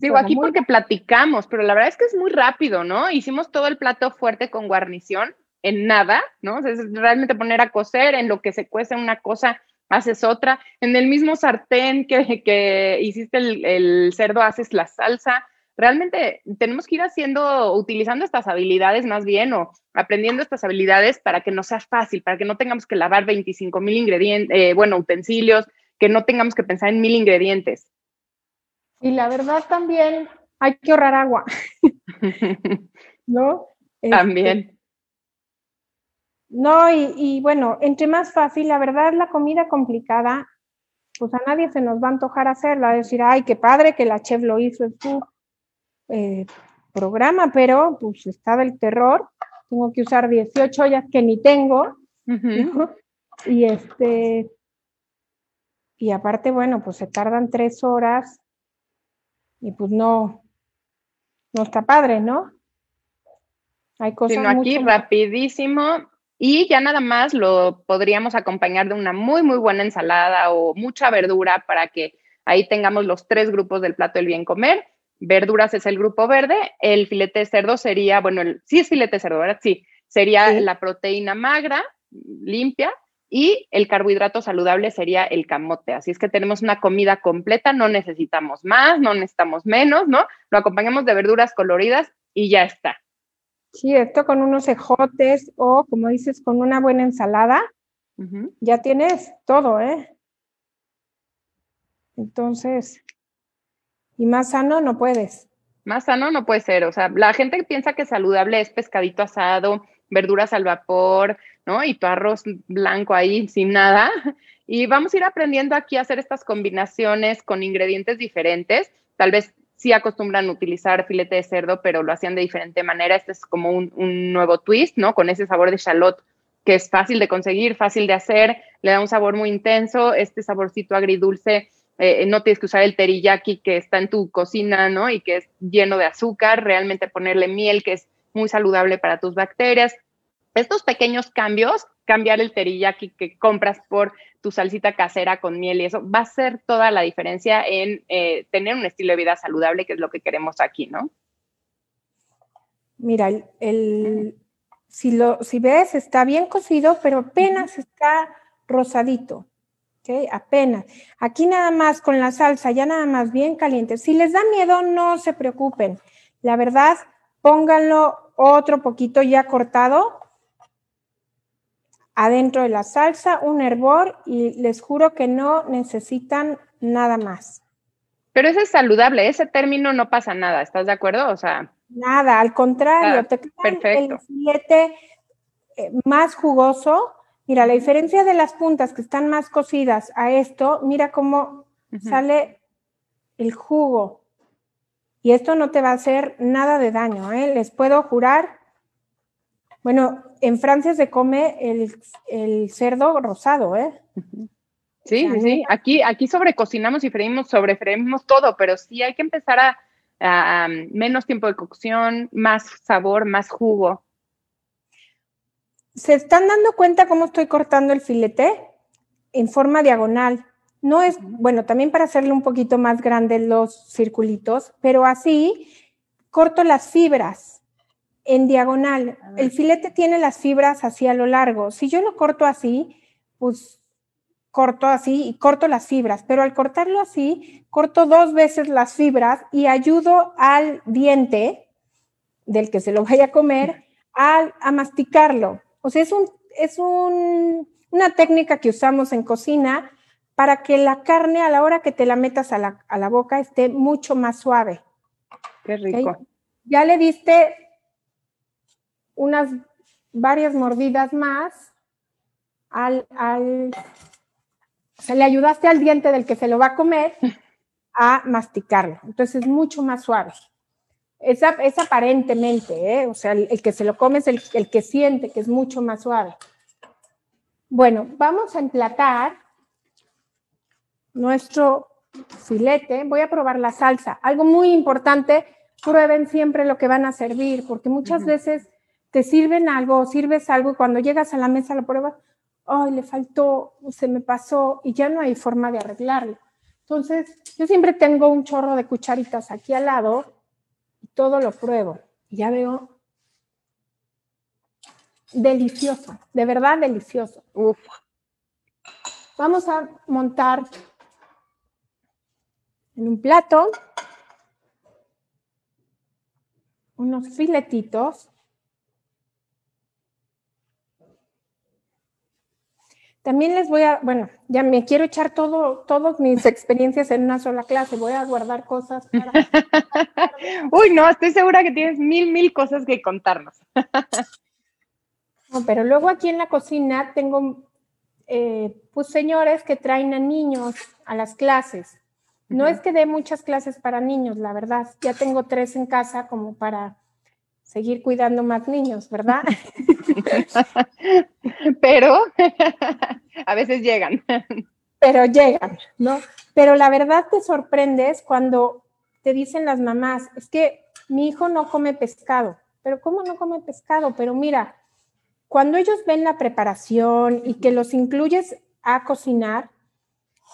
Digo, aquí porque platicamos, pero la verdad es que es muy rápido, ¿no? Hicimos todo el plato fuerte con guarnición en nada, ¿no? O sea, es realmente poner a cocer, en lo que se cuece una cosa, haces otra. En el mismo sartén que, que hiciste el, el cerdo, haces la salsa realmente tenemos que ir haciendo, utilizando estas habilidades más bien o aprendiendo estas habilidades para que no sea fácil, para que no tengamos que lavar 25 mil ingredientes, eh, bueno, utensilios, que no tengamos que pensar en mil ingredientes. Y la verdad también hay que ahorrar agua, ¿no? También. Este, no, y, y, bueno, entre más fácil, la verdad, la comida complicada, pues a nadie se nos va a antojar hacerla, decir, ay, qué padre que la chef lo hizo, tú eh, programa, pero pues está del terror. Tengo que usar 18 ollas que ni tengo. Y este, y aparte, bueno, pues se tardan tres horas y pues no, no está padre, ¿no? Hay cosas. Sino aquí rapidísimo y ya nada más lo podríamos acompañar de una muy, muy buena ensalada o mucha verdura para que ahí tengamos los tres grupos del plato del bien comer verduras es el grupo verde, el filete de cerdo sería, bueno, el, sí es filete de cerdo, ¿verdad? Sí, sería la proteína magra, limpia, y el carbohidrato saludable sería el camote. Así es que tenemos una comida completa, no necesitamos más, no necesitamos menos, ¿no? Lo acompañamos de verduras coloridas y ya está. Sí, esto con unos ejotes o, como dices, con una buena ensalada, ya tienes todo, ¿eh? Entonces, y más sano no puedes. Más sano no puede ser. O sea, la gente piensa que saludable es pescadito asado, verduras al vapor, ¿no? Y tu arroz blanco ahí sin nada. Y vamos a ir aprendiendo aquí a hacer estas combinaciones con ingredientes diferentes. Tal vez sí acostumbran utilizar filete de cerdo, pero lo hacían de diferente manera. Este es como un, nuevo twist, ¿no? Con ese sabor de shallot que es fácil de conseguir, fácil de hacer, le da un sabor muy intenso, este saborcito agridulce eh, no tienes que usar el teriyaki que está en tu cocina, ¿no? Y que es lleno de azúcar, realmente ponerle miel que es muy saludable para tus bacterias. Estos pequeños cambios, cambiar el teriyaki que compras por tu salsita casera con miel y eso, va a ser toda la diferencia en eh, tener un estilo de vida saludable, que es lo que queremos aquí, ¿no? Mira, el, si, lo, si ves, está bien cocido, pero apenas está rosadito. Apenas. Aquí nada más con la salsa, ya nada más bien caliente. Si les da miedo, no se preocupen. La verdad, pónganlo otro poquito ya cortado adentro de la salsa, un hervor y les juro que no necesitan nada más. Pero ese es saludable, ese término no pasa nada, ¿estás de acuerdo? O sea, nada, al contrario, te perfecto. el filete eh, más jugoso Mira, la diferencia de las puntas que están más cocidas a esto, mira cómo sale el jugo. Y esto no te va a hacer nada de daño, ¿eh? Les puedo jurar. Bueno, en Francia se come el, cerdo rosado, ¿eh? Sí, sí, Aquí, aquí sobrecocinamos y freímos, sobrefreímos todo, pero sí hay que empezar a, a menos tiempo de cocción, más sabor, más jugo. ¿Se están dando cuenta cómo estoy cortando el filete? En forma diagonal. No es, bueno, también para hacerle un poquito más grande los circulitos, pero así corto las fibras en diagonal. El filete tiene las fibras así a lo largo. Si yo lo corto así, pues corto así y corto las fibras, pero al cortarlo así, corto dos veces las fibras y ayudo al diente del que se lo vaya a comer a, a masticarlo. O sea, es, un, es una técnica que usamos en cocina para que la carne a la hora que te la metas a la, boca esté mucho más suave. Qué rico. Ya le diste unas varias mordidas más al, al, o sea, le ayudaste al diente del que se lo va a comer a masticarlo. Entonces es mucho más suave. Es, es aparentemente, ¿eh? o sea, el, que se lo come es el, el que siente que es mucho más suave. Bueno, vamos a emplatar nuestro filete. Voy a probar la salsa. Algo muy importante, prueben siempre lo que van a servir, porque muchas veces te sirven algo, sirves algo y cuando llegas a la mesa lo pruebas, ay, le faltó, se me pasó y ya no hay forma de arreglarlo. Entonces, yo siempre tengo un chorro de cucharitas aquí al lado todo lo pruebo. Y ya veo delicioso, de verdad delicioso. Uf. Vamos a montar en un plato unos filetitos También les voy a, bueno, ya me quiero echar todo, todas mis experiencias en una sola clase, voy a guardar cosas para... Uy, no, estoy segura que tienes mil, mil cosas que contarnos. no, pero luego aquí en la cocina tengo, eh, pues, señores que traen a niños a las clases. No es que dé muchas clases para niños, la verdad. Ya tengo tres en casa como para seguir cuidando más niños, ¿verdad? Pero a veces llegan. Pero llegan, ¿no? Pero la verdad te sorprendes cuando te dicen las mamás, es que mi hijo no come pescado, pero ¿cómo no come pescado? Pero mira, cuando ellos ven la preparación y que los incluyes a cocinar,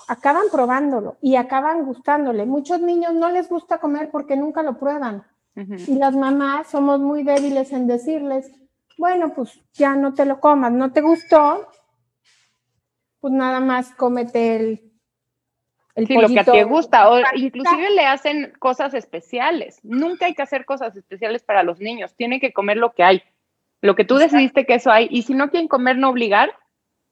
acaban probándolo y acaban gustándole. Muchos niños no les gusta comer porque nunca lo prueban. Y las mamás somos muy débiles en decirles, bueno, pues ya no te lo comas, no te gustó, pues nada más cómete el, el sí, lo que a ti gusta, o inclusive le hacen cosas especiales. Nunca hay que hacer cosas especiales para los niños, tienen que comer lo que hay, lo que tú decidiste que eso hay, y si no quieren comer, no obligar,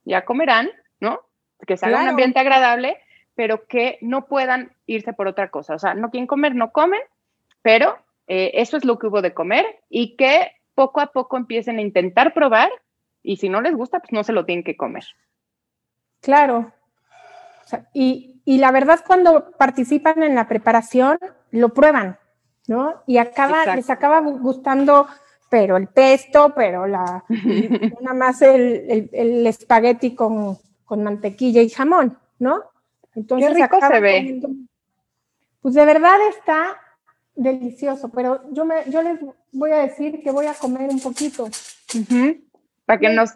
ya comerán, ¿no? Que se haga un ambiente agradable, pero que no puedan irse por otra cosa. O sea, no quieren comer, no comen, pero eh, eso es lo que hubo de comer y que poco a poco empiecen a intentar probar y si no les gusta, pues no se lo tienen que comer. Claro. y, la verdad cuando participan en la preparación, lo prueban, ¿no? Y acaba, les acaba gustando, pero el pesto, pero la, nada más el, el, espagueti con, mantequilla y jamón, ¿no? Entonces, Qué rico se ve. pues de verdad está delicioso, pero yo, me, yo les voy a decir que voy a comer un poquito. Para que nos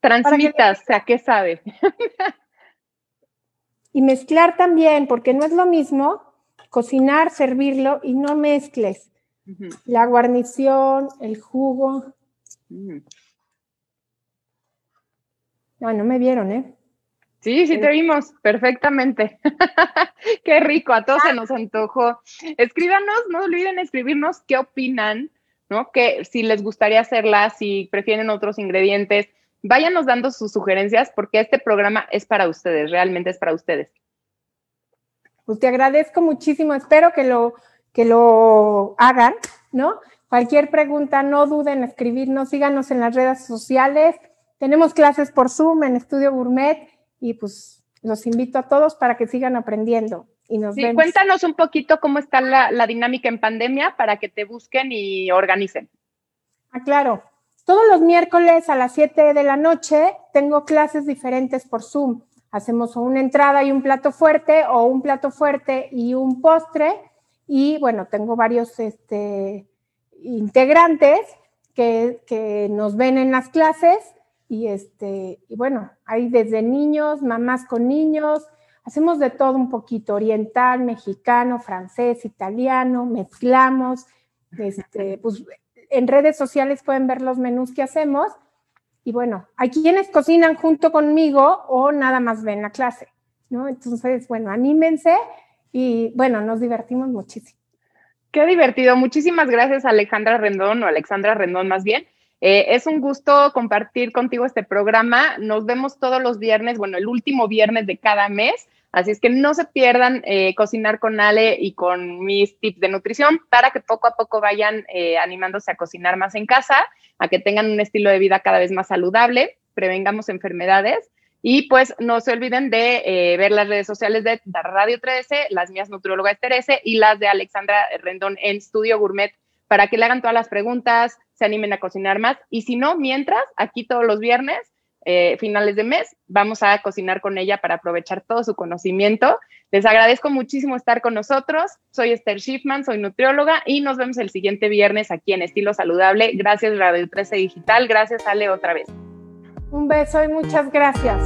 transmitas a qué sabe. y mezclar también, porque no es lo mismo cocinar, servirlo y no mezcles la guarnición, el jugo. No, no me vieron, ¿eh? Sí, sí te vimos perfectamente. Qué rico, a todos se nos antojó. Escríbanos, no olviden escribirnos qué opinan, ¿no? Que si les gustaría hacerla, si prefieren otros ingredientes, váyanos dando sus sugerencias porque este programa es para ustedes, realmente es para ustedes. Pues te agradezco muchísimo, espero que lo, que lo hagan, ¿no? Cualquier pregunta, no duden en escribirnos, síganos en las redes sociales. Tenemos clases por Zoom en Estudio Gourmet y pues los invito a todos para que sigan aprendiendo. Y nos sí, cuéntanos un poquito cómo está la, la, dinámica en pandemia para que te busquen y organicen. Ah, claro. Todos los miércoles a las 7 de la noche tengo clases diferentes por Zoom. Hacemos una entrada y un plato fuerte o un plato fuerte y un postre. Y bueno, tengo varios este, integrantes que, que nos ven en las clases y este, y bueno, hay desde niños, mamás con niños, hacemos de todo un poquito, oriental, mexicano, francés, italiano, mezclamos, este, pues en redes sociales pueden ver los menús que hacemos. Y bueno, hay quienes cocinan junto conmigo o nada más ven la clase, ¿no? Entonces, bueno, anímense y bueno, nos divertimos muchísimo. Qué divertido. Muchísimas gracias, Alejandra Rendón, o Alexandra Rendón más bien, eh, es un gusto compartir contigo este programa. Nos vemos todos los viernes, bueno, el último viernes de cada mes. Así es que no se pierdan eh, cocinar con Ale y con mis tips de nutrición para que poco a poco vayan eh, animándose a cocinar más en casa, a que tengan un estilo de vida cada vez más saludable, prevengamos enfermedades y pues no se olviden de ver las redes sociales de Radio 13, las mías nutrióloga 13 y las de Alexandra Rendón en Studio Gourmet para que le hagan todas las preguntas, se animen a cocinar más. Y si no, mientras, aquí todos los viernes, eh, finales de mes, vamos a cocinar con ella para aprovechar todo su conocimiento. Les agradezco muchísimo estar con nosotros. Soy Esther Schiffman, soy nutrióloga y nos vemos el siguiente viernes aquí en Estilo Saludable. Gracias Radio 13 Digital, gracias Ale otra vez. Un beso y muchas gracias.